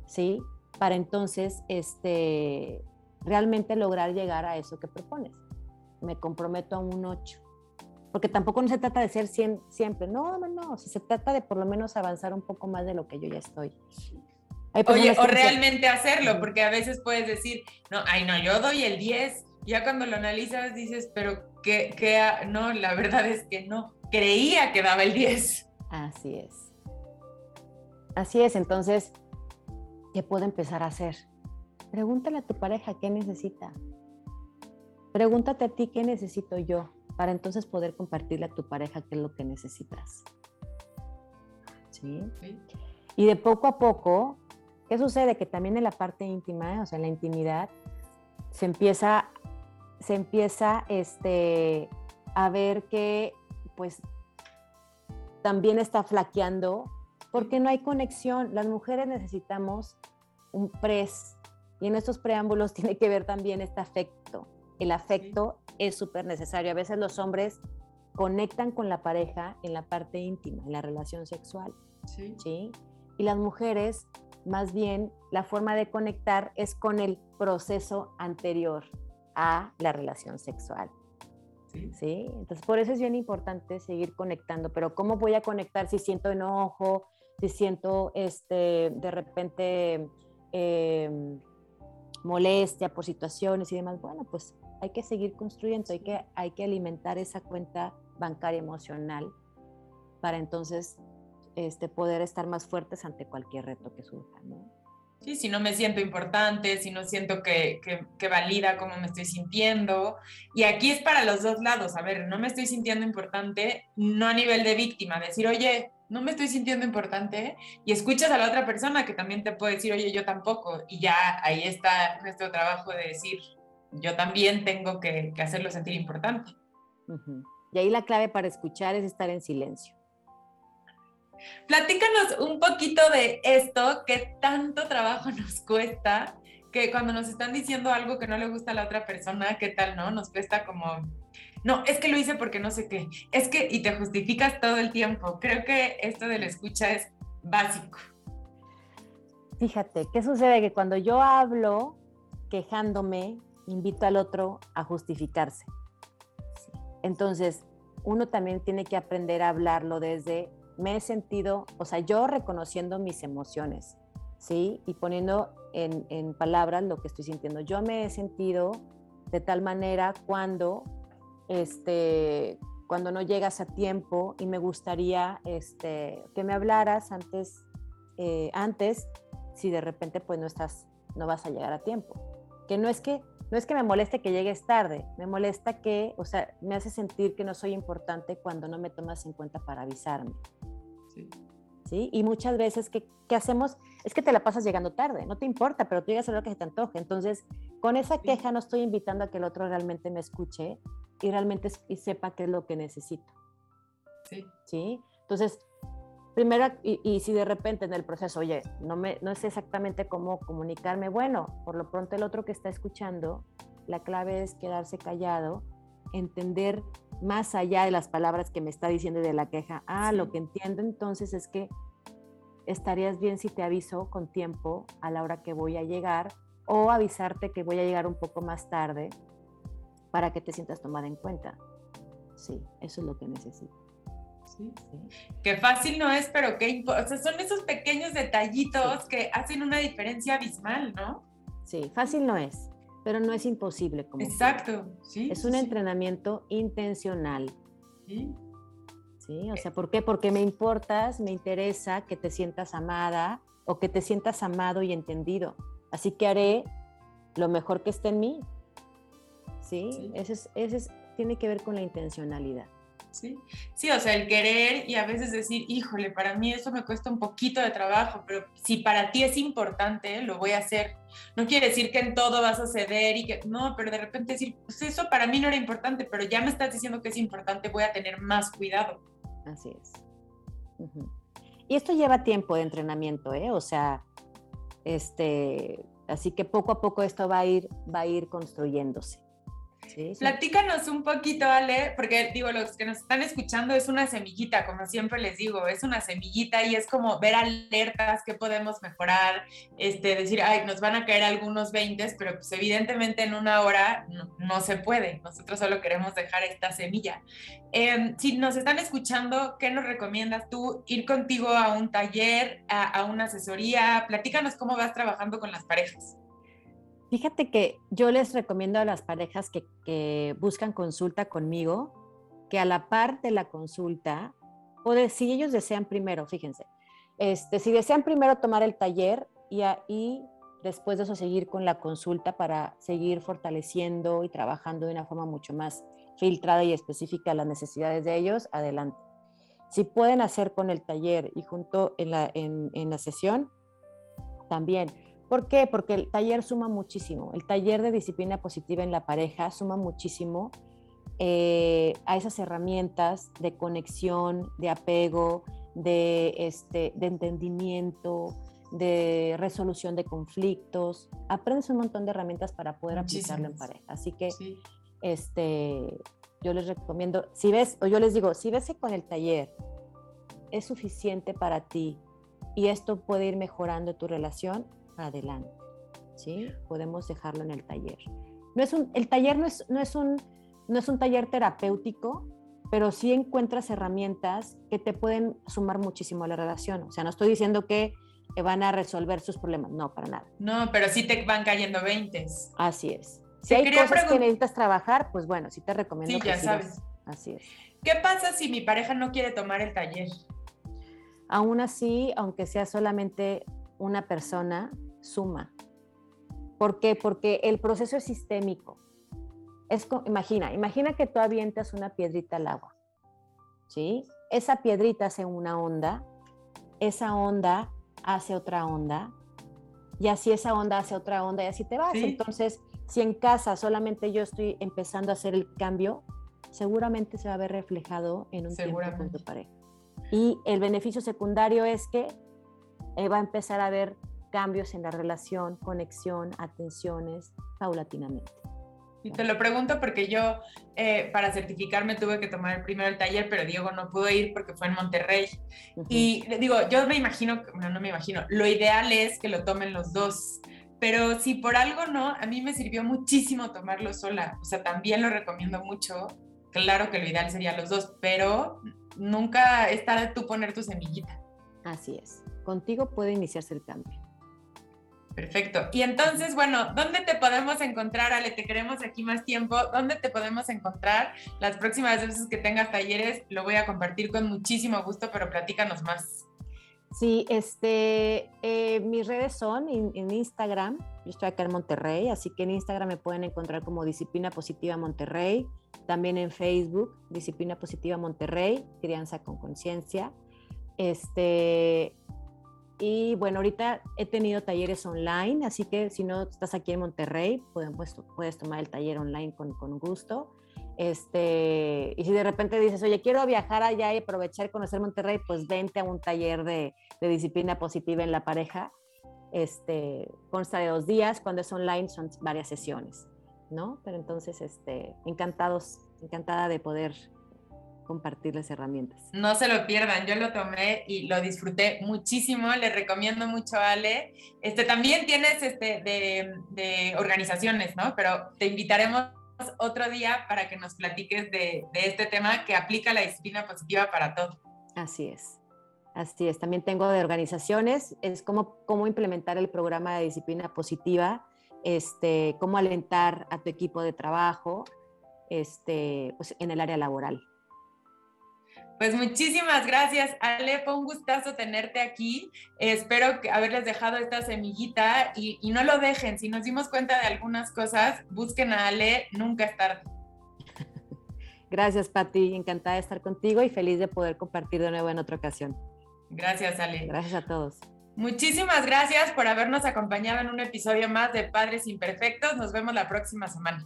¿Sí? Para entonces este, realmente lograr llegar a eso que propones. Me comprometo a un 8. Porque tampoco no se trata de ser 100 siempre. No, no, no. se trata de por lo menos avanzar un poco más de lo que yo ya estoy. Oye, o realmente hacerlo, porque a veces puedes decir, no, ay, no, yo doy el 10. Ya cuando lo analizas dices, pero que, que no, la verdad es que no. Creía que daba el 10. Así es. Así es. Entonces, ¿qué puedo empezar a hacer? Pregúntale a tu pareja qué necesita. Pregúntate a ti qué necesito yo para entonces poder compartirle a tu pareja qué es lo que necesitas. ¿Sí? Y de poco a poco, ¿qué sucede? Que también en la parte íntima, o sea, en la intimidad, se empieza, se empieza este, a ver que pues también está flaqueando porque no hay conexión. Las mujeres necesitamos un pres y en estos preámbulos tiene que ver también este afecto. El afecto es súper necesario. A veces los hombres conectan con la pareja en la parte íntima, en la relación sexual. Sí. Y las mujeres más bien la forma de conectar es con el proceso anterior a la relación sexual. ¿Sí? Entonces, por eso es bien importante seguir conectando, pero ¿cómo voy a conectar si siento enojo, si siento este, de repente em, molestia por situaciones y demás? Bueno, pues hay que seguir construyendo, hay que, hay que alimentar esa cuenta bancaria emocional para entonces este, poder estar más fuertes ante cualquier reto que surja, ¿no? Sí, si no me siento importante, si no siento que, que, valida cómo me estoy sintiendo. Y aquí es para los dos lados. A ver, no me estoy sintiendo importante, no a nivel de víctima, decir, oye, no me estoy sintiendo importante. Y escuchas a la otra persona que también te puede decir, oye, yo tampoco. Y ya ahí está nuestro trabajo de decir, yo también tengo que, que hacerlo sentir importante. Y ahí la clave para escuchar es estar en silencio. Platícanos un poquito de esto, que tanto trabajo nos cuesta, que cuando nos están diciendo algo que no le gusta a la otra persona, ¿qué tal, no? Nos cuesta como, no, es que lo hice porque no sé qué, es que, y te justificas todo el tiempo. Creo que esto de la escucha es básico. Fíjate, ¿qué sucede? Que cuando yo hablo quejándome, invito al otro a justificarse. Entonces, uno también tiene que aprender a hablarlo desde me he sentido, o sea, yo reconociendo mis emociones, ¿sí? Y poniendo en, palabras lo que estoy sintiendo. Yo me he sentido de tal manera cuando, este, cuando no llegas a tiempo y me gustaría este, que me hablaras antes, eh, antes, si de repente pues no estás, no vas a llegar a tiempo. Que no es que no es que me moleste que llegues tarde, me molesta que, o sea, me hace sentir que no soy importante cuando no me tomas en cuenta para avisarme. Sí. Y muchas veces, ¿qué, hacemos? Es que te la pasas llegando tarde, no te importa, pero tú llegas a lo que se te antoje. Entonces, con esa queja no estoy invitando a que el otro realmente me escuche y realmente y sepa qué es lo que necesito. Sí. ¿Sí? Entonces, primero, y, si de repente en el proceso, oye, no, me, no sé exactamente cómo comunicarme, bueno, por lo pronto el otro que está escuchando, la clave es quedarse callado, entender más allá de las palabras que me está diciendo de la queja. Ah, lo que entiendo entonces es que estarías bien si te aviso con tiempo a la hora que voy a llegar o avisarte que voy a llegar un poco más tarde para que te sientas tomada en cuenta. Sí, eso es lo que necesito. Sí. Qué fácil no es, pero qué o sea, son esos pequeños detallitos que hacen una diferencia abismal, ¿no? Sí, fácil no es pero no es imposible. Como Exacto, sí. Es un entrenamiento intencional. Sí. Sí, o sea, ¿por qué? Porque me importas, me interesa que te sientas amada o que te sientas amado y entendido. Así que haré lo mejor que esté en mí. Sí, Ese, es, ese es, tiene que ver con la intencionalidad. ¿sí? Sí, o sea, el querer y a veces decir, híjole, para mí eso me cuesta un poquito de trabajo, pero si para ti es importante, lo voy a hacer. No quiere decir que en todo vas a ceder y que, no, pero de repente decir, pues eso para mí no era importante, pero ya me estás diciendo que es importante, voy a tener más cuidado. Así es. Y esto lleva tiempo de entrenamiento, ¿eh? O sea, este, así que poco a poco esto va a ir, va a ir construyéndose. Platícanos un poquito, Ale, porque digo, los que nos están escuchando es una semillita, como siempre les digo, es una semillita y es como ver alertas que podemos mejorar, este, decir, ay, nos van a caer algunos 20, pero pues evidentemente en una hora no, se puede, nosotros solo queremos dejar esta semilla. Em, si nos están escuchando, ¿qué nos recomiendas tú? Ir contigo a un taller, a, a una asesoría, platícanos cómo vas trabajando con las parejas. Fíjate que yo les recomiendo a las parejas que, buscan consulta conmigo, que a la par de la consulta, o si ellos desean primero, fíjense, este, si desean primero tomar el taller y, ahí después de eso seguir con la consulta para seguir fortaleciendo y trabajando de una forma mucho más filtrada y específica las necesidades de ellos, adelante. Si pueden hacer con el taller y junto en la, en la sesión, también ¿Por qué? Porque el taller suma muchísimo. El taller de disciplina positiva en la pareja suma muchísimo eh, a esas herramientas de conexión, de apego, de, este, de entendimiento, de resolución de conflictos. Aprendes un montón de herramientas para poder aplicarlo en pareja. Así que este, yo les recomiendo, si ves, o yo les digo, si ves que con el taller es suficiente para ti y esto puede ir mejorando tu relación adelante. ¿sí? Podemos dejarlo en el taller. No es un, el taller no es, no, es un, no es un taller terapéutico, pero sí encuentras herramientas que te pueden sumar muchísimo a la relación. O sea, no estoy diciendo que van a resolver sus problemas, no, para nada. No, pero sí te van cayendo 20. Así es. Si hay cosas que necesitas trabajar, pues bueno, sí te recomiendo. Sí, ya sabes. Así es. ¿Qué pasa si mi pareja no quiere tomar el taller? Aún así, aunque sea solamente una persona, suma. ¿Por qué? Porque el proceso es sistémico. Es, imagina, imagina que tú avientas una piedrita al agua. ¿Sí? Esa piedrita hace una onda, esa onda hace otra onda, y así esa onda hace otra onda, y así te vas. Entonces, si en casa solamente yo estoy empezando a hacer el cambio, seguramente se va a ver reflejado en un tiempo con tu pareja. Y el beneficio secundario es que eh, va a empezar a haber cambios en la relación, conexión, atenciones, paulatinamente. Y te lo pregunto porque yo eh, para certificarme tuve que tomar primero el taller, pero Diego no pudo ir porque fue en Monterrey. Y digo, yo me imagino, no, no me imagino, lo ideal es que lo tomen los dos. Pero si por algo no, a mí me sirvió muchísimo tomarlo sola. O sea, también lo recomiendo mucho claro que lo ideal sería los dos, pero nunca de tú poner tu semillita. Así es. Contigo puede iniciarse el cambio. Perfecto. Y entonces, bueno, ¿dónde te podemos encontrar, Ale? Te queremos aquí más tiempo. ¿Dónde te podemos encontrar? Las próximas veces que tengas talleres lo voy a compartir con muchísimo gusto, pero platícanos más. Sí, este, eh, mis redes son en, Instagram. Yo estoy acá en Monterrey, así que en Instagram me pueden encontrar como Disciplina Positiva Monterrey. También en Facebook, Disciplina Positiva Monterrey, Crianza con Conciencia. Este, y bueno, ahorita he tenido talleres online, así que si no estás aquí en Monterrey, pues, puedes tomar el taller online con, con gusto. Este, y si de repente dices, oye, quiero viajar allá y aprovechar conocer Monterrey, pues vente a un taller de, de, disciplina positiva en la pareja. Este, consta de dos días, cuando es online son varias sesiones, ¿no? Pero entonces, este, encantados, encantada de poder compartirles herramientas. No se lo pierdan, yo lo tomé y lo disfruté muchísimo, les recomiendo mucho Ale. Este, también tienes este, de, de organizaciones, ¿no? Pero te invitaremos otro día para que nos platiques de, este tema que aplica la disciplina positiva para todo. Así es. Así es, también tengo de organizaciones, es cómo, cómo implementar el programa de disciplina positiva, este, cómo alentar a tu equipo de trabajo este, pues, en el área laboral. Pues muchísimas gracias, Ale. Fue un gustazo tenerte aquí. espero que haberles dejado esta semillita y, no lo dejen. Si nos dimos cuenta de algunas cosas, busquen a Ale, nunca es tarde. Gracias, Pati. Encantada de estar contigo y feliz de poder compartir de nuevo en otra ocasión. Gracias, Ale. Gracias a todos. Muchísimas gracias por habernos acompañado en un episodio más de Padres Imperfectos. Nos vemos la próxima semana.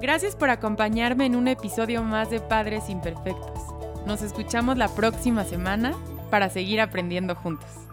Gracias por acompañarme en un episodio más de Padres Imperfectos. Nos escuchamos la próxima semana para seguir aprendiendo juntos.